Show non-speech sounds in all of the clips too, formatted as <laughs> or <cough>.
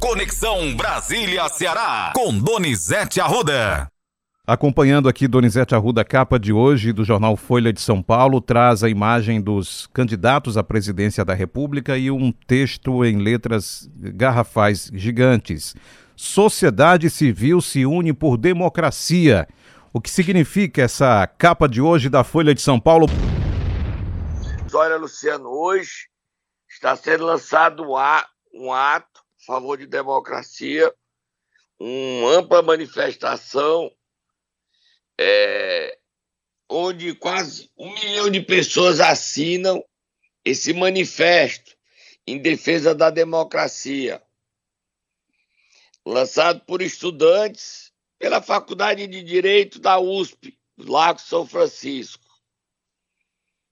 Conexão Brasília-Ceará, com Donizete Arruda. Acompanhando aqui Donizete Arruda, capa de hoje do jornal Folha de São Paulo, traz a imagem dos candidatos à presidência da República e um texto em letras garrafais gigantes. Sociedade civil se une por democracia. O que significa essa capa de hoje da Folha de São Paulo? Olha, Luciano, hoje está sendo lançado um ato favor de democracia, uma ampla manifestação é, onde quase um milhão de pessoas assinam esse manifesto em defesa da democracia, lançado por estudantes pela Faculdade de Direito da USP, Lago São Francisco.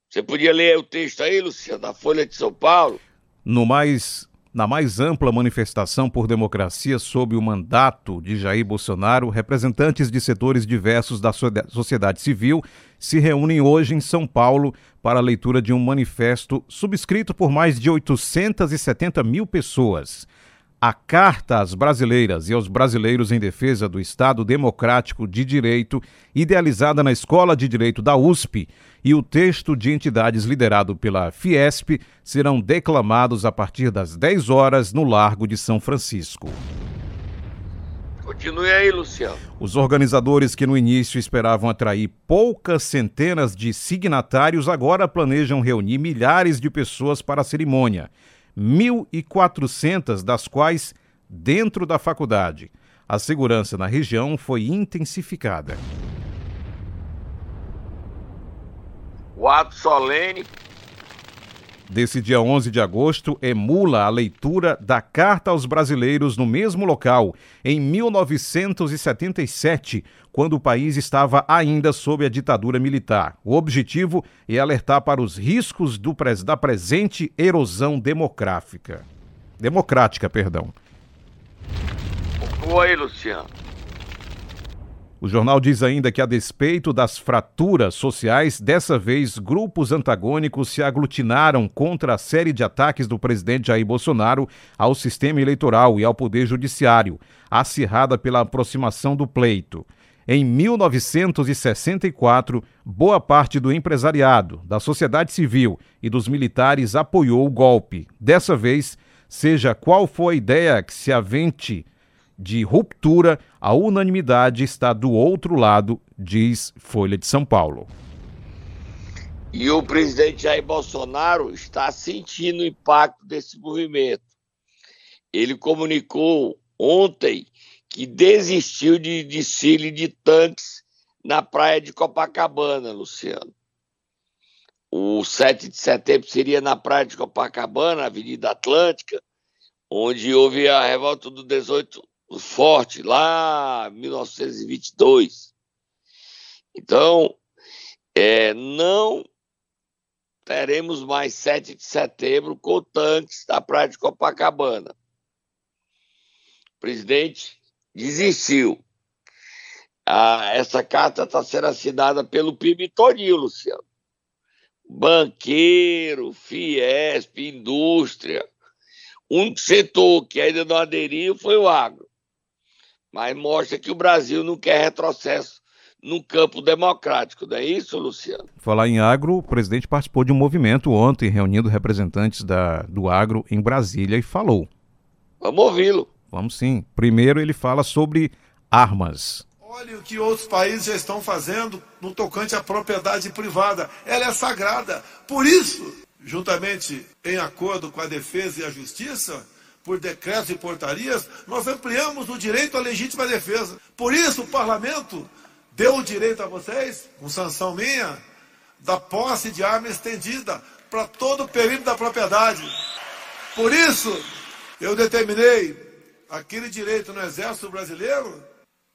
Você podia ler o texto aí, Luciano, da Folha de São Paulo? No mais na mais ampla manifestação por democracia sob o mandato de Jair Bolsonaro, representantes de setores diversos da sociedade civil se reúnem hoje em São Paulo para a leitura de um manifesto subscrito por mais de 870 mil pessoas. A Carta às Brasileiras e aos Brasileiros em Defesa do Estado Democrático de Direito, idealizada na Escola de Direito da USP, e o texto de entidades liderado pela Fiesp serão declamados a partir das 10 horas no Largo de São Francisco. Continue aí, Luciano. Os organizadores que no início esperavam atrair poucas centenas de signatários agora planejam reunir milhares de pessoas para a cerimônia. 1.400 das quais dentro da faculdade. A segurança na região foi intensificada. O ato solene desse dia 11 de agosto emula a leitura da Carta aos Brasileiros no mesmo local, em 1977, quando o país estava ainda sob a ditadura militar. O objetivo é alertar para os riscos do, da presente erosão demográfica. Democrática, perdão. Oi, Luciano. O jornal diz ainda que, a despeito das fraturas sociais, dessa vez grupos antagônicos se aglutinaram contra a série de ataques do presidente Jair Bolsonaro ao sistema eleitoral e ao poder judiciário, acirrada pela aproximação do pleito. Em 1964, boa parte do empresariado, da sociedade civil e dos militares apoiou o golpe. Dessa vez, seja qual for a ideia que se avente de ruptura, a unanimidade está do outro lado, diz Folha de São Paulo. E o presidente Jair Bolsonaro está sentindo o impacto desse movimento. Ele comunicou ontem que desistiu de desfile de tanques na praia de Copacabana, Luciano. O 7 de setembro seria na praia de Copacabana, Avenida Atlântica, onde houve a revolta do 18 forte lá em 1922. Então, é, não teremos mais 7 de setembro com tanques da praia de Copacabana. O presidente desistiu. Ah, essa carta está sendo assinada pelo PIB todinho, Luciano. Banqueiro, Fiesp, indústria. Um setor que ainda não aderiu foi o agro mas mostra que o Brasil não quer retrocesso no campo democrático, não é isso, Luciano? Falar em agro, o presidente participou de um movimento ontem, reunindo representantes da, do agro em Brasília e falou. Vamos ouvi-lo. Vamos sim. Primeiro ele fala sobre armas. Olha o que outros países já estão fazendo no tocante à propriedade privada. Ela é sagrada. Por isso, juntamente em acordo com a defesa e a justiça, por decretos e portarias, nós ampliamos o direito à legítima defesa. Por isso, o parlamento deu o direito a vocês, com sanção minha, da posse de arma estendida para todo o perímetro da propriedade. Por isso, eu determinei aquele direito no Exército Brasileiro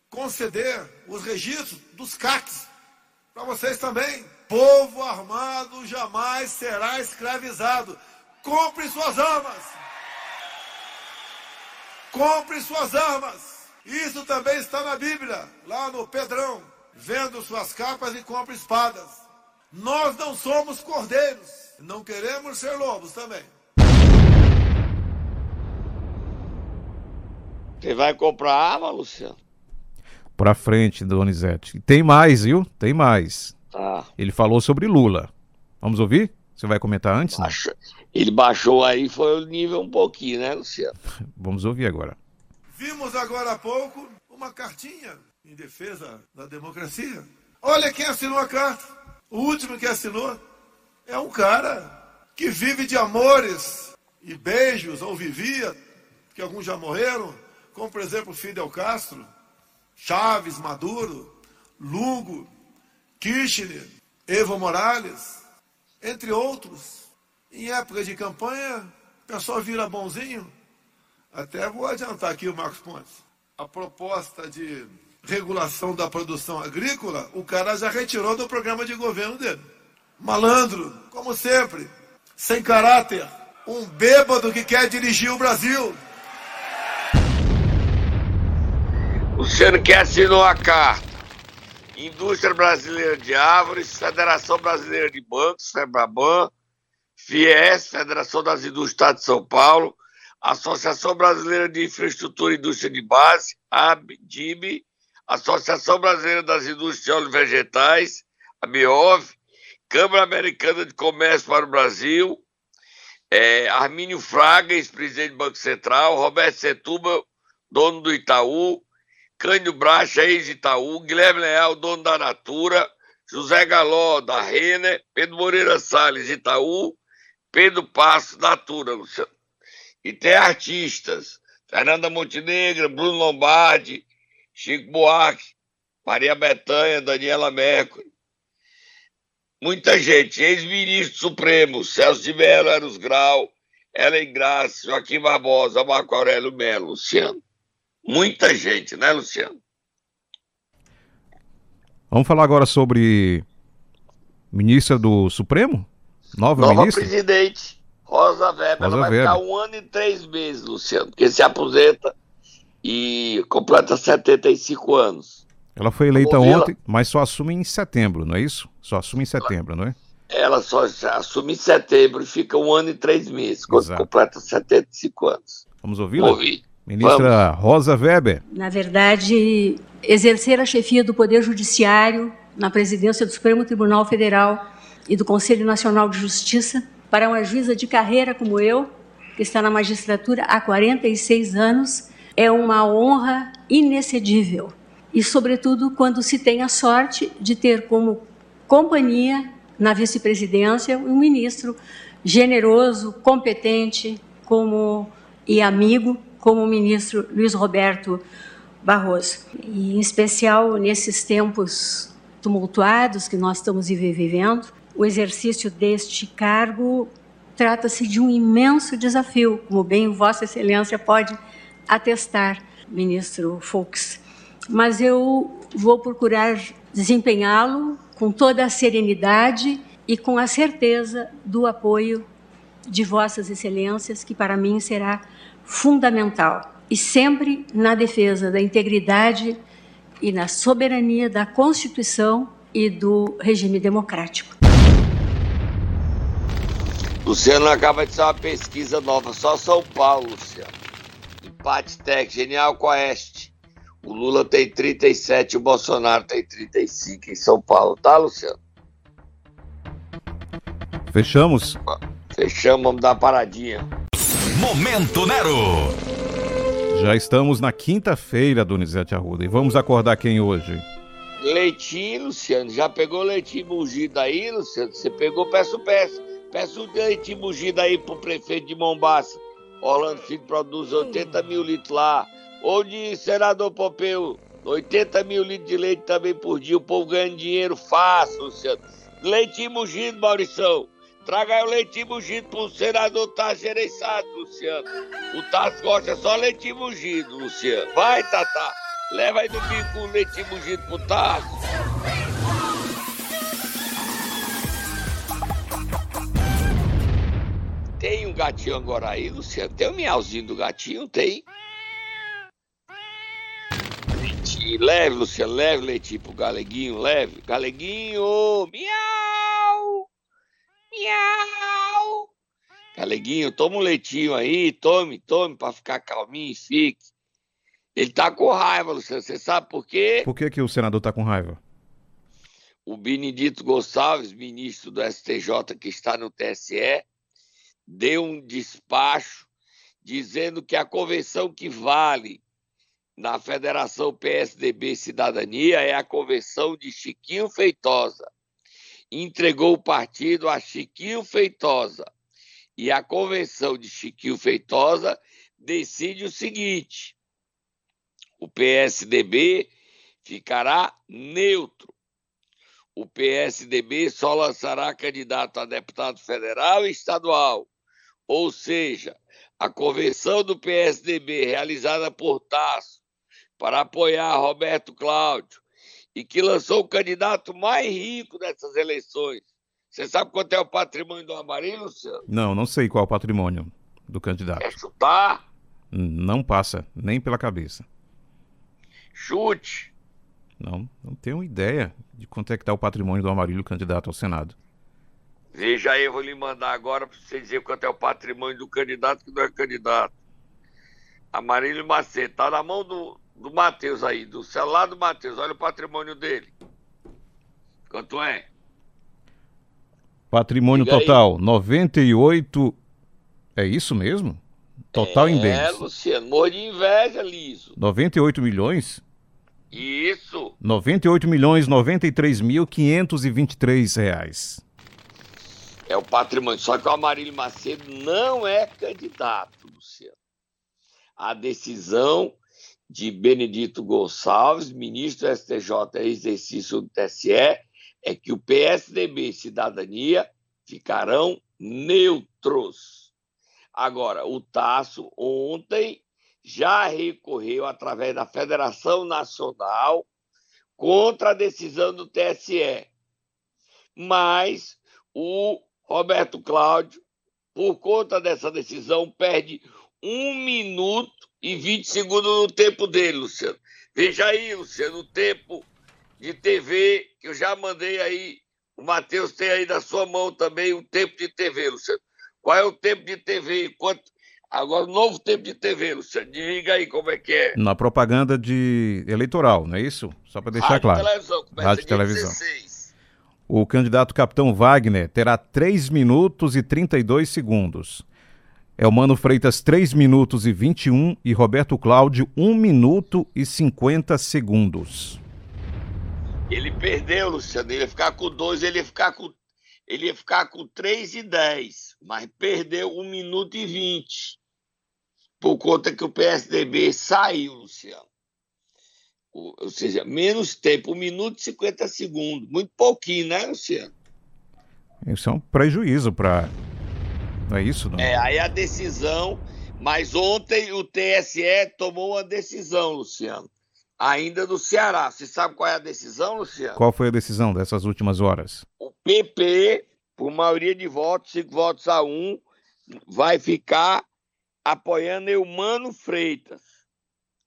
conceder os registros dos CACs para vocês também. Povo armado jamais será escravizado. Compre suas armas. Compre suas armas. Isso também está na Bíblia, lá no Pedrão. Vendo suas capas e compre espadas. Nós não somos cordeiros. Não queremos ser lobos também. Você vai comprar arma, Luciano? Pra frente, Donizete. Tem mais, viu? Tem mais. Tá. Ele falou sobre Lula. Vamos ouvir? Você vai comentar antes? Não? Baixou. Ele baixou aí, foi o nível um pouquinho, né, Luciano? <laughs> Vamos ouvir agora. Vimos agora há pouco uma cartinha em defesa da democracia. Olha quem assinou a carta. O último que assinou é um cara que vive de amores e beijos, ou vivia, que alguns já morreram, como por exemplo Fidel Castro, Chaves, Maduro, Lugo, Kirchner, Evo Morales, entre outros. Em época de campanha, o pessoal vira bonzinho. Até vou adiantar aqui o Marcos Pontes. A proposta de regulação da produção agrícola, o cara já retirou do programa de governo dele. Malandro, como sempre, sem caráter, um bêbado que quer dirigir o Brasil. Luciano que assinou a carta. Indústria Brasileira de Árvores, Federação Brasileira de Bancos, FEBRABAN, FIES, Federação das Indústrias do Estado de São Paulo, Associação Brasileira de Infraestrutura e Indústria de Base, ABDIB, Associação Brasileira das Indústrias de Óleos Vegetais, a Câmara Americana de Comércio para o Brasil, é, Armínio Fraga, ex-presidente do Banco Central, Roberto Setúbal, dono do Itaú, Cândido Bracha, ex-Itaú, Guilherme Leal, dono da Natura, José Galó, da Renner, Pedro Moreira Salles, Itaú, Pedro Passo, Natura, Luciano. E tem artistas, Fernanda Montenegro, Bruno Lombardi, Chico Buarque, Maria Betânia, Daniela Mercury. Muita gente, ex-ministro supremo, Celso de Mello, Eros Grau, Ellen Graça, Joaquim Barbosa, Marco Aurélio Melo, Luciano. Muita gente, né, Luciano? Vamos falar agora sobre ministra do Supremo? Nova, Nova ministra? presidente, Rosa Weber. Rosa Ela vai Weber. ficar um ano e três meses, Luciano, porque se aposenta e completa 75 anos. Ela foi eleita Vamos ontem, mas só assume em setembro, não é isso? Só assume em setembro, não é? Ela só assume em setembro e fica um ano e três meses, quando Exato. completa 75 anos. Vamos ouvi-la? Ouvi. Ministra Rosa Weber. Na verdade, exercer a chefia do Poder Judiciário na presidência do Supremo Tribunal Federal e do Conselho Nacional de Justiça para uma juíza de carreira como eu, que está na magistratura há 46 anos, é uma honra inexcedível. E, sobretudo, quando se tem a sorte de ter como companhia na vice-presidência um ministro generoso, competente, como e amigo, como o ministro Luiz Roberto Barroso. E, em especial, nesses tempos tumultuados que nós estamos vivendo, o exercício deste cargo trata-se de um imenso desafio, como bem Vossa Excelência pode atestar, ministro Fux. Mas eu vou procurar desempenhá-lo com toda a serenidade e com a certeza do apoio de Vossas Excelências, que para mim será fundamental. E sempre na defesa da integridade e na soberania da Constituição e do regime democrático. Luciano acaba de ser uma pesquisa nova, só São Paulo, Luciano. Empate técnico, genial com a Oeste. O Lula tem 37, o Bolsonaro tem 35 em São Paulo, tá, Luciano? Fechamos? Fechamos, vamos dar uma paradinha. Momento Nero. Já estamos na quinta-feira, Donizete Arruda. E vamos acordar quem hoje? Leitinho, Luciano, já pegou leitinho mugido aí, Luciano? Você pegou, peço, peço. Peço um leitinho mugido aí pro prefeito de Mombaça. Orlando Filho produz 80 mil litros lá. Ou de senador Pompeu, 80 mil litros de leite também por dia. O povo ganhando dinheiro fácil, Luciano. Leitinho mugido, Maurição. Traga aí o leitinho mugido pro senador Tasso Gereissado, Luciano. O Tasso gosta só leitinho mugido, Luciano. Vai, Tata. Leva aí no bico o leitinho mugido pro Tasso. Tem um gatinho agora aí, Luciano? Tem o miauzinho do gatinho? Tem? Leitinho, leve, Luciano, leve leitinho pro galeguinho, leve. Galeguinho, miau! Miau! Galeguinho, toma um leitinho aí, tome, tome, pra ficar calminho, fique. Ele está com raiva, Luciano. Você sabe por quê? Por que, que o senador está com raiva? O Benedito Gonçalves, ministro do STJ que está no TSE, deu um despacho dizendo que a convenção que vale na Federação PSDB Cidadania é a convenção de Chiquinho Feitosa. Entregou o partido a Chiquinho Feitosa. E a convenção de Chiquinho Feitosa decide o seguinte: o PSDB ficará neutro. O PSDB só lançará candidato a deputado federal e estadual. Ou seja, a convenção do PSDB realizada por Tasso para apoiar Roberto Cláudio e que lançou o candidato mais rico dessas eleições. Você sabe quanto é o patrimônio do Amarillo, Luciano? Não, não sei qual é o patrimônio do candidato. Quer chutar? Não passa, nem pela cabeça. Chute. Não, não tenho ideia de quanto é que está o patrimônio do Amarillo candidato ao Senado. Veja aí, eu vou lhe mandar agora para você dizer quanto é o patrimônio do candidato que não é candidato. Amarillo Macedo, tá na mão do, do Matheus aí, do celular do Matheus. Olha o patrimônio dele. Quanto é? Patrimônio Diga aí. total, 98. É isso mesmo? Total em É, bens. Luciano, morro de inveja, Liso. 98 milhões? Isso. 98 milhões 93 mil 523 reais. É o patrimônio. Só que o Amarílio Macedo não é candidato, Luciano. A decisão de Benedito Gonçalves, ministro do STJ em exercício do TSE, é que o PSDB e Cidadania ficarão neutros. Agora, o Tasso ontem já recorreu através da Federação Nacional contra a decisão do TSE. Mas o Roberto Cláudio, por conta dessa decisão, perde um minuto e 20 segundos no tempo dele, Luciano. Veja aí, Luciano, o tempo de TV que eu já mandei aí. O Matheus tem aí na sua mão também o tempo de TV, Luciano. Qual é o tempo de TV? Quanto... Agora, o novo tempo de TV, Luciano. Diga aí como é que é. Na propaganda de eleitoral, não é isso? Só para deixar Rádio claro. Televisão, começa Rádio dia Televisão. 16. O candidato capitão Wagner terá 3 minutos e 32 segundos. Elmano Freitas, 3 minutos e 21 e Roberto Cláudio, 1 minuto e 50 segundos. Ele perdeu, Luciano. Ele ia ficar com dois, ele ia ficar com. Ele ia ficar com 3 e 10, mas perdeu 1 minuto e 20. Por conta que o PSDB saiu, Luciano. Ou seja, menos tempo, 1 minuto e 50 segundos. Muito pouquinho, né, Luciano? Isso é um prejuízo para. Não é isso? Não? É, aí a decisão. Mas ontem o TSE tomou uma decisão, Luciano. Ainda do Ceará. Você sabe qual é a decisão, Luciano? Qual foi a decisão dessas últimas horas? o PP, por maioria de votos, cinco votos a um, vai ficar apoiando Eumano Freitas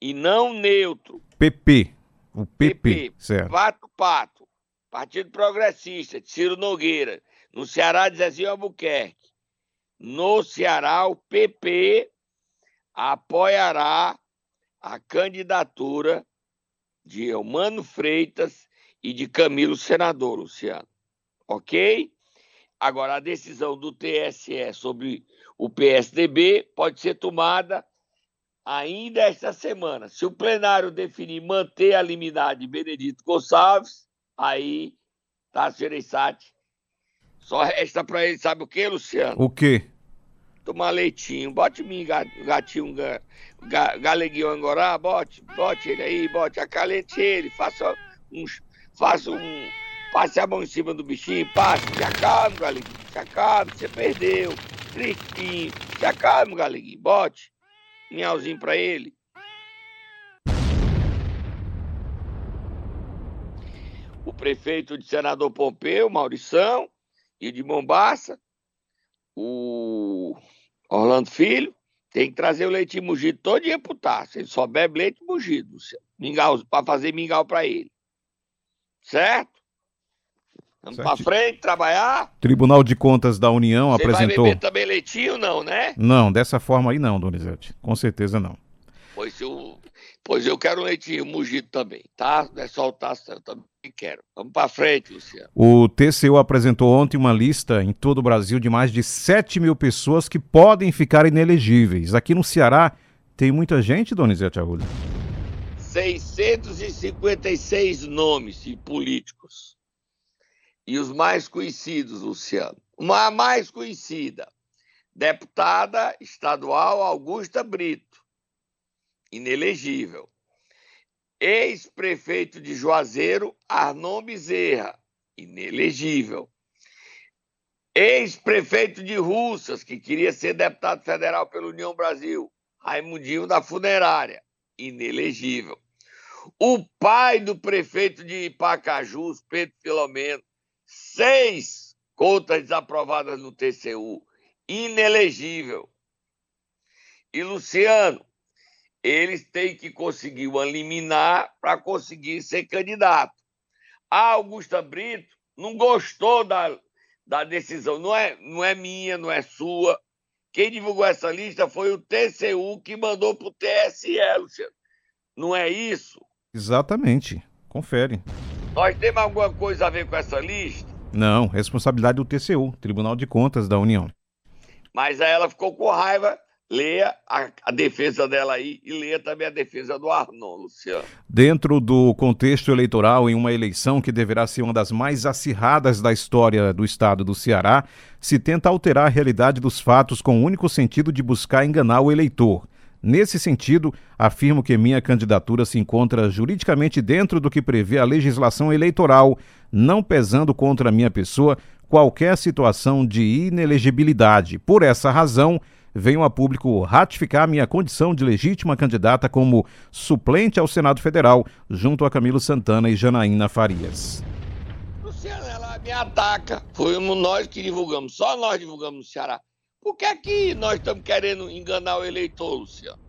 e não neutro. PP. O PP, PP. certo. Pato Pato, Partido Progressista, de Ciro Nogueira. No Ceará, de Zezinho Albuquerque. No Ceará, o PP apoiará a candidatura de Eumano Freitas e de Camilo Senador, Luciano. Ok? Agora, a decisão do TSE sobre o PSDB pode ser tomada ainda esta semana. Se o plenário definir manter a liminar de Benedito Gonçalves, aí Tasso Gereissati só resta para ele, sabe o que, Luciano? O quê? Tomar leitinho. Bote mim, ga- gatinho, ga, ga, galeguinho angorá, bote, bote ele aí, bote, acalente ele, faça um, faça um, passe a mão em cima do bichinho, passe, se acalme, galeguinho, se acalme, você perdeu, tristinho, se acalme, galeguinho, bote, minhauzinho pra ele. O prefeito de Senador Pompeu, Maurição, e de Mombaça, o Orlando Filho, tem que trazer o leite mugido todo dia pro Tasso. Ele só bebe leite mugido, pra fazer mingau pra ele. Certo? Vamos pra Certo. frente, trabalhar. Tribunal de Contas da União Você apresentou. vai beber também leitinho, não, né? Não, dessa forma aí não, Donizete. Com certeza não. Pois o Pois eu quero leitinho mugido também, tá? Não é só o taça, eu também quero. Vamos para frente, Luciano. O TCU apresentou ontem uma lista em todo o Brasil de mais de 7 mil pessoas que podem ficar inelegíveis. Aqui no Ceará tem muita gente, Donizete Arruda? 656 nomes de políticos. E os mais conhecidos, Luciano. Uma mais conhecida, deputada estadual Augusta Brito inelegível. Ex-prefeito de Juazeiro, Arnon Bezerra, inelegível. Ex-prefeito de Russas, que queria ser deputado federal pela União Brasil, Raimundinho da Funerária, inelegível. O pai do prefeito de Pacajus, Pedro Filomeno, seis contas desaprovadas no TCU, inelegível. E Luciano, eles têm que conseguir uma liminar para conseguir ser candidato. A Augusta Brito não gostou da, da decisão, não é, não é minha, não é sua. Quem divulgou essa lista foi o TCU que mandou para o TSE, Luciano. Não é isso? Exatamente. Confere. Nós temos alguma coisa a ver com essa lista? Não, responsabilidade do TCU, Tribunal de Contas da União. Mas aí ela ficou com raiva leia a, a, defesa dela aí e leia também a defesa do Arnon, Luciano. Dentro do contexto eleitoral, em uma eleição que deverá ser uma das mais acirradas da história do estado do Ceará, se tenta alterar a realidade dos fatos com o único sentido de buscar enganar o eleitor. Nesse sentido, afirmo que minha candidatura se encontra juridicamente dentro do que prevê a legislação eleitoral, não pesando contra minha pessoa qualquer situação de inelegibilidade. Por essa razão, venho a público ratificar minha condição de legítima candidata como suplente ao Senado Federal, junto a Camilo Santana e Janaína Farias. Luciana, ela me ataca. Fomos nós que divulgamos, só nós divulgamos no Ceará. Por que aqui nós estamos querendo enganar o eleitor, Luciano?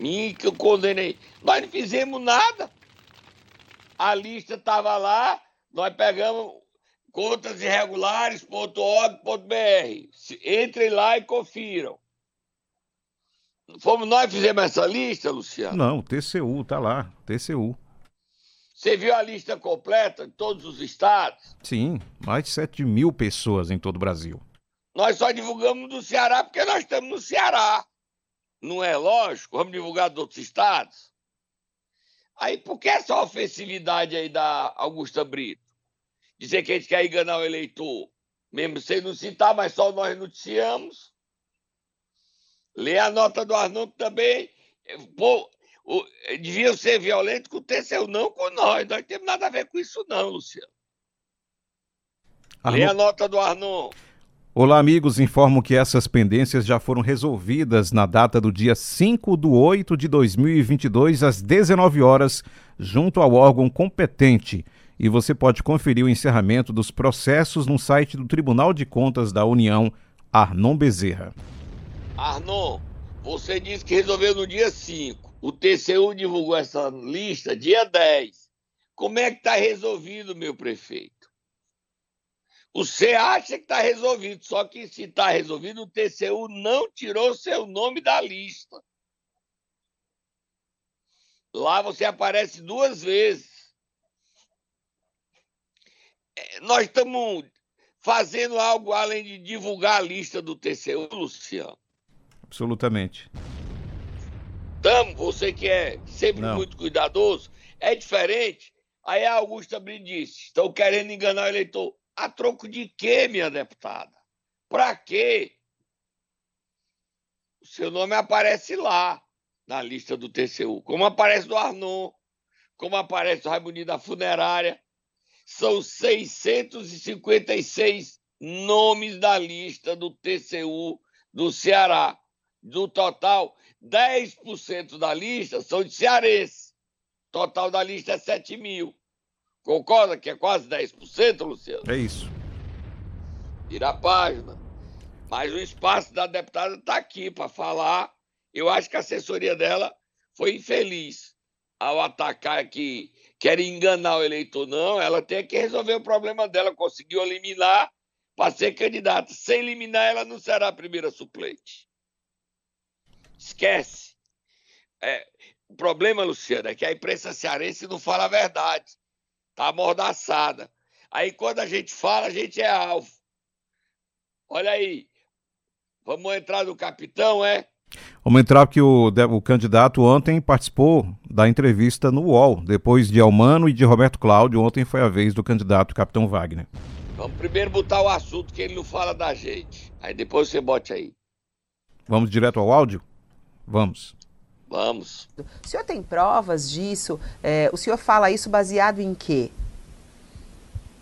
Mim que eu condenei. Nós não fizemos nada. A lista estava lá, nós pegamos contasirregulares.org.br. Entrem lá e confiram. Fomos nós que fizemos essa lista, Luciano? Não, TCU, tá lá, TCU. Você viu a lista completa de todos os estados? Sim, mais de 7 mil pessoas em todo o Brasil. Nós só divulgamos do Ceará porque nós estamos no Ceará. Não é lógico? Vamos divulgar dos outros estados? Aí por que essa ofensividade aí da Augusta Brito? dizer que a gente quer enganar o eleitor, mesmo sem não citar, mas só nós noticiamos. Lê a nota do Arnaldo também. Pô, o, devia ser violento com o TCU, não com nós. Nós não temos nada a ver com isso, não, Luciano. Arnon... Lê a nota do Arnaldo. Olá, amigos. Informo que essas pendências já foram resolvidas na data do dia 5 de 8 de 2022, às 19 horas, junto ao órgão competente e você pode conferir o encerramento dos processos no site do Tribunal de Contas da União, Arnon Bezerra. Arnon, você disse que resolveu no dia 5. O TCU divulgou essa lista dia 10. Como é que está resolvido, meu prefeito? Você acha que está resolvido, só que se está resolvido, o TCU não tirou seu nome da lista. Lá você aparece duas vezes nós estamos fazendo algo além de divulgar a lista do TCU, Luciano. Absolutamente. Estamos, você que é sempre Não. muito cuidadoso, é diferente. Aí a Augusta Brito disse: estão querendo enganar o eleitor. A troco de quê, minha deputada? Para quê? O seu nome aparece lá, na lista do TCU, como aparece do Arnon, como aparece do Raimundinho da Funerária são 656 nomes da lista do TCU do Ceará. Do total, 10% da lista são de cearense. Total da lista é 7 mil. Concorda que é quase 10%, Luciano? É isso. Vira a página. Mas o espaço da deputada está aqui para falar. Eu acho que a assessoria dela foi infeliz ao atacar aqui quer enganar o eleitor, não. Ela tem que resolver o problema dela. Conseguiu eliminar para ser candidata. Sem eliminar, ela não será a primeira suplente. Esquece. É, o problema, Luciano, é que a imprensa cearense não fala a verdade. Tá amordaçada. Aí quando a gente fala, a gente é alvo. Olha aí. Vamos entrar no capitão, é? Vamos entrar porque o, o candidato ontem participou da entrevista no UOL. Depois de Almano e de Roberto Cláudio, ontem foi a vez do candidato Capitão Wagner. Vamos primeiro botar o assunto que ele não fala da gente. Aí depois você bote aí. Vamos direto ao áudio? Vamos. Vamos. O senhor tem provas disso? É, o senhor fala isso baseado em quê?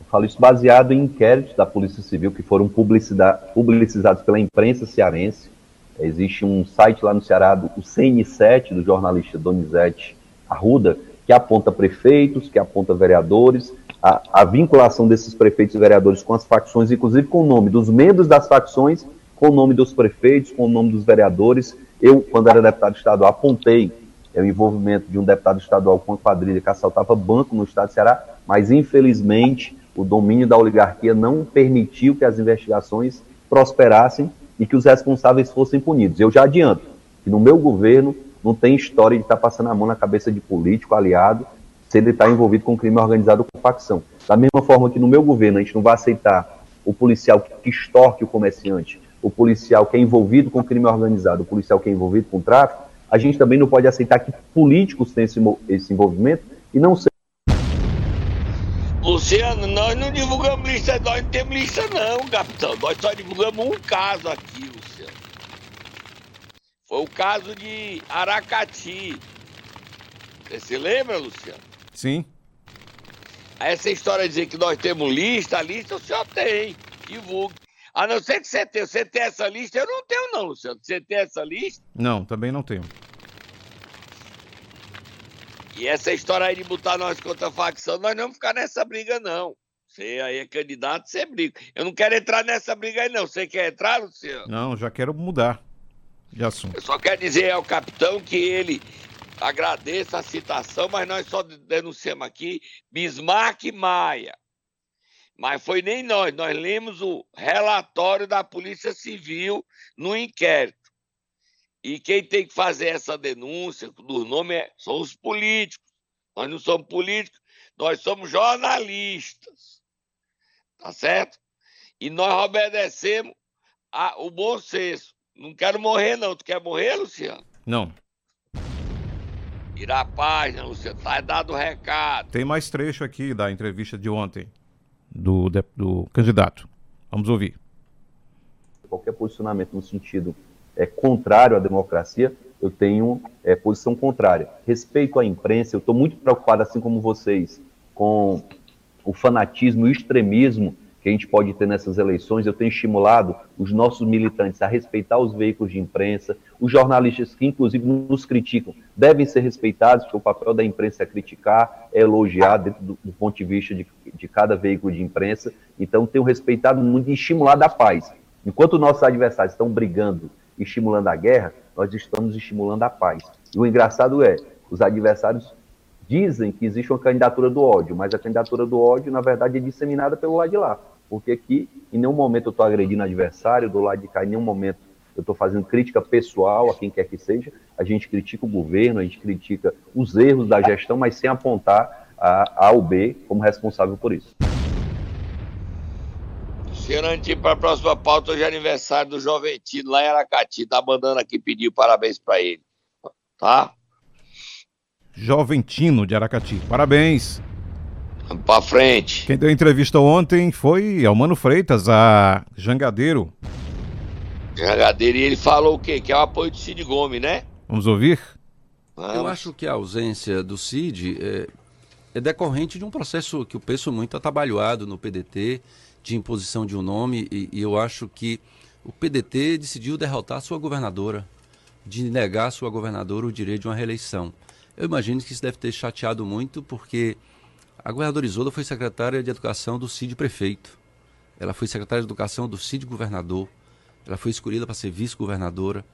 Eu falo isso baseado em inquéritos da Polícia Civil que foram publicizados pela imprensa cearense. Existe um site lá no Ceará, o CN7, do jornalista Donizete Arruda, que aponta prefeitos, que aponta vereadores, a, a, vinculação desses prefeitos e vereadores com as facções, inclusive com o nome dos membros das facções, com o nome dos prefeitos, com o nome dos vereadores, eu, quando era deputado estadual, apontei é, o envolvimento de um deputado estadual com a quadrilha que assaltava banco no estado de Ceará, mas infelizmente o domínio da oligarquia não permitiu que as investigações prosperassem e que os responsáveis fossem punidos. Eu já adianto que no meu governo não tem história de estar passando a mão na cabeça de político, aliado, se ele está envolvido com crime organizado com facção. Da mesma forma que no meu governo a gente não vai aceitar o policial que extorque o comerciante, o policial que é envolvido com crime organizado, o policial que é envolvido com tráfico, a gente também não pode aceitar que políticos tenham esse, esse envolvimento e não ser. Luciano, nós não divulgamos lista, nós não temos lista não, capitão. Nós só divulgamos um caso aqui, Luciano. Foi o caso de Aracati. Você se lembra, Luciano? Sim. Essa história de dizer que nós temos lista, a lista o senhor tem. Divulgue. A não ser que você tenha, você tem essa lista, eu não tenho não, Luciano. Você tem essa lista? Não, também não tenho. E essa história aí de botar nós contra a facção, nós não vamos ficar nessa briga, não. Você aí é candidato, você briga. Eu não quero entrar nessa briga aí, não. Você quer entrar, Luciano? Não, já quero mudar de assunto. Eu só quero dizer ao capitão que ele agradeça a citação, mas nós só denunciamos aqui Bismarck Maia. Mas foi nem nós, nós lemos o relatório da Polícia Civil no inquérito. E quem tem que fazer essa denúncia dos nomes é, são os políticos. Nós não somos políticos, nós somos jornalistas. Tá certo? E nós obedecemos a, o bom senso. Não quero morrer, não. Tu quer morrer, Luciano? Não. Virar a página, Luciano. Tá dado o recado. Tem mais trecho aqui da entrevista de ontem do, do candidato. Vamos ouvir. Qualquer posicionamento no sentido é, contrário à democracia, eu tenho é, posição contrária. Respeito à imprensa, eu estou muito preocupado, assim como vocês, com o fanatismo e o extremismo que a gente pode ter nessas eleições. Eu tenho estimulado os nossos militantes a respeitar os veículos de imprensa, os jornalistas que, inclusive, nos criticam, devem ser respeitados, porque o papel da imprensa é criticar, é elogiar, do, do ponto de vista de, de, cada veículo de imprensa. Então, tenho respeitado muito e estimulado a paz. Enquanto nossos adversários estão brigando estimulando a guerra, nós estamos estimulando a paz. E o engraçado é, os adversários dizem que existe uma candidatura do ódio, mas a candidatura do ódio, na verdade, é disseminada pelo lado de lá porque aqui em nenhum momento eu estou agredindo adversário, do lado de cá em nenhum momento eu estou fazendo crítica pessoal a quem quer que seja, a gente critica o governo, a gente critica os erros da gestão, mas sem apontar a A ou B como responsável por isso. Xerantim, para a próxima pauta, hoje é aniversário do Joventino lá em Aracati. Tá mandando aqui pedir parabéns para ele. Tá? Joventino de Aracati. Parabéns. Vamos pra frente. Quem deu entrevista ontem foi Almano Freitas, a Jangadeiro. Jangadeiro, e ele falou o quê? Que é o apoio do Cid Gomes, né? Vamos ouvir? Vamos. Eu acho que a ausência do Cid é, é decorrente de um processo que eu penso muito atabalhoado no PDT, de imposição de um nome, e, e eu acho que o PDT decidiu derrotar sua governadora, de negar à sua governadora o direito de uma reeleição. Eu imagino que isso deve ter chateado muito, porque a governadora Isolda foi secretária de Educação do CID prefeito. Ela foi secretária de Educação do CID governador. Ela foi escolhida para ser vice-governadora.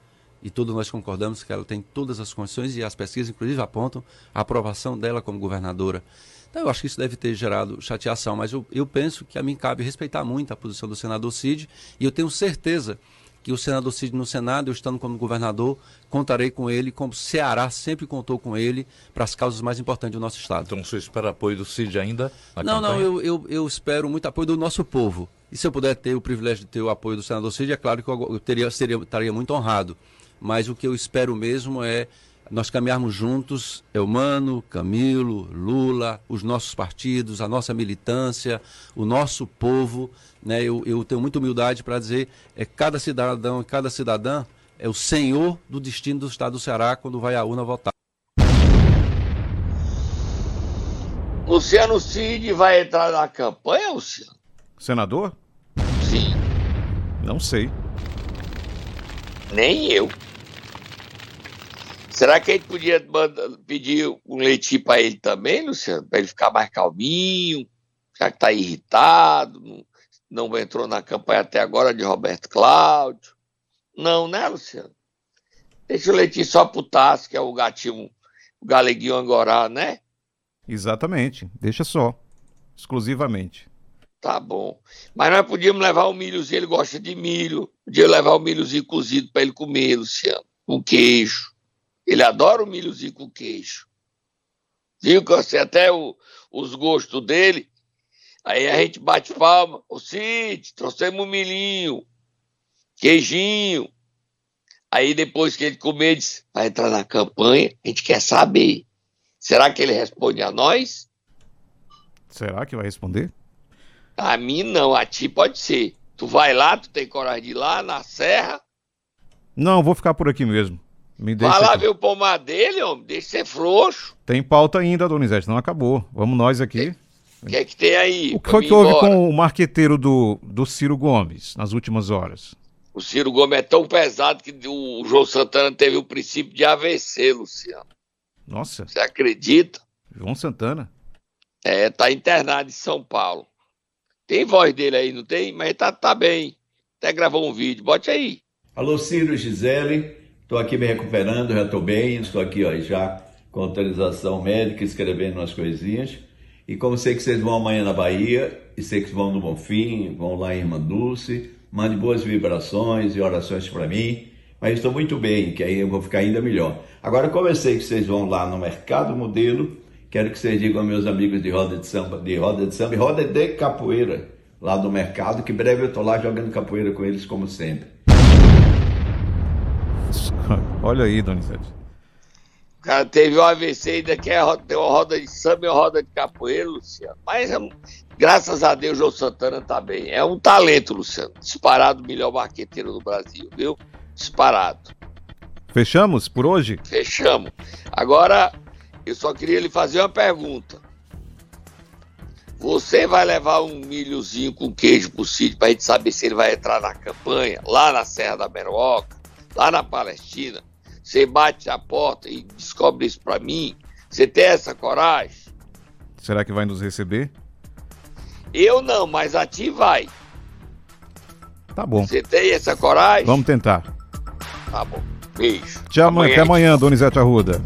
E todos nós concordamos que ela tem todas as condições e as pesquisas, inclusive, apontam a aprovação dela como governadora. Então, eu acho que isso deve ter gerado chateação, mas eu, eu penso que a mim cabe respeitar muito a posição do senador Cid e eu tenho certeza que o senador Cid no Senado, eu estando como governador, contarei com ele, como o Ceará sempre contou com ele para as causas mais importantes do nosso Estado. Então você espera apoio do Cid ainda? não, campanha? não, eu, eu, eu, espero muito apoio do nosso povo. E se eu puder ter o privilégio de ter o apoio do senador Cid, é claro que eu, teria, seria, estaria muito honrado. Mas o que eu espero mesmo é nós caminharmos juntos, Eumano, Camilo, Lula, os nossos partidos, a nossa militância, o nosso povo. Né? Eu, eu tenho muita humildade para dizer, é cada cidadão e cada cidadã é o senhor do destino do estado do Ceará quando vai à urna votar. Luciano Cid vai entrar na campanha, Luciano? Senador? Sim. Não sei. Nem eu. Será que a gente podia pedir um leitinho para ele também, Luciano? Para ele ficar mais calminho, já que está irritado, não, não entrou na campanha até agora de Roberto Cláudio. Não, né, Luciano? Deixa o leitinho só pro Tassi, que é o gatinho, o galeguinho angorá, né? Exatamente, deixa só, exclusivamente. Tá bom. Mas nós podíamos levar o milhozinho, ele gosta de milho. Podia levar o milhozinho cozido para ele comer, Luciano, com queijo. Ele adora o milhozinho com queijo. Viu que eu sei até o, os gostos dele. Aí a gente bate palma. Ô Cid, trouxemos um milhinho, queijinho. Aí depois que ele comer, diz, vai entrar na campanha, a gente quer saber. Será que ele responde a nós? Será que vai responder? A mim não, a ti pode ser. Tu vai lá, tu tem coragem de ir lá na serra? Não, vou ficar por aqui mesmo. Me deixa Vai lá aqui. ver o pomar dele, homem. Deixa ser frouxo. Tem pauta ainda, Donizete, não acabou. Vamos nós aqui. O que é que tem aí? O que foi que houve com o marqueteiro do, do Ciro Gomes nas últimas horas? O Ciro Gomes é tão pesado que o João Santana teve o princípio de AVC, Luciano. Nossa. Você acredita? João Santana? É, tá internado em São Paulo. Tem voz dele aí, não tem? Mas tá, tá bem. Até gravou um vídeo. Bote aí. Alô, Ciro Gisele. Estou aqui me recuperando, já estou bem, estou aqui ó, já com autorização médica, escrevendo umas coisinhas. E como sei que vocês vão amanhã na Bahia, e sei que vão no Bonfim, vão lá em Irmã Dulce, mande boas vibrações e orações para mim. Mas estou muito bem, que aí eu vou ficar ainda melhor. Agora, como eu sei que vocês vão lá no Mercado Modelo, quero que vocês digam aos meus amigos de roda de samba, de roda de samba e roda de capoeira, lá do mercado, que breve eu estou lá jogando capoeira com eles, como sempre. <laughs> Olha aí, Donizete. O cara teve um AVC ainda quer é ter uma roda de samba e uma roda de capoeira, Luciano. Mas graças a Deus, o Santana tá bem. É um talento, Luciano. Disparado o melhor marqueteiro do Brasil, viu? Disparado. Fechamos por hoje? Fechamos. Agora, eu só queria lhe fazer uma pergunta. Você vai levar um milhozinho com queijo pro sítio pra gente saber se ele vai entrar na campanha, lá na Serra da Meroca? Lá na Palestina, você bate a porta e descobre isso para mim, você tem essa coragem? Será que vai nos receber? Eu não, mas a ti vai. Tá bom. Você tem essa coragem? Vamos tentar. Tá bom. Beijo. Tchau, amanhã. Até amanhã, Donizete Arruda.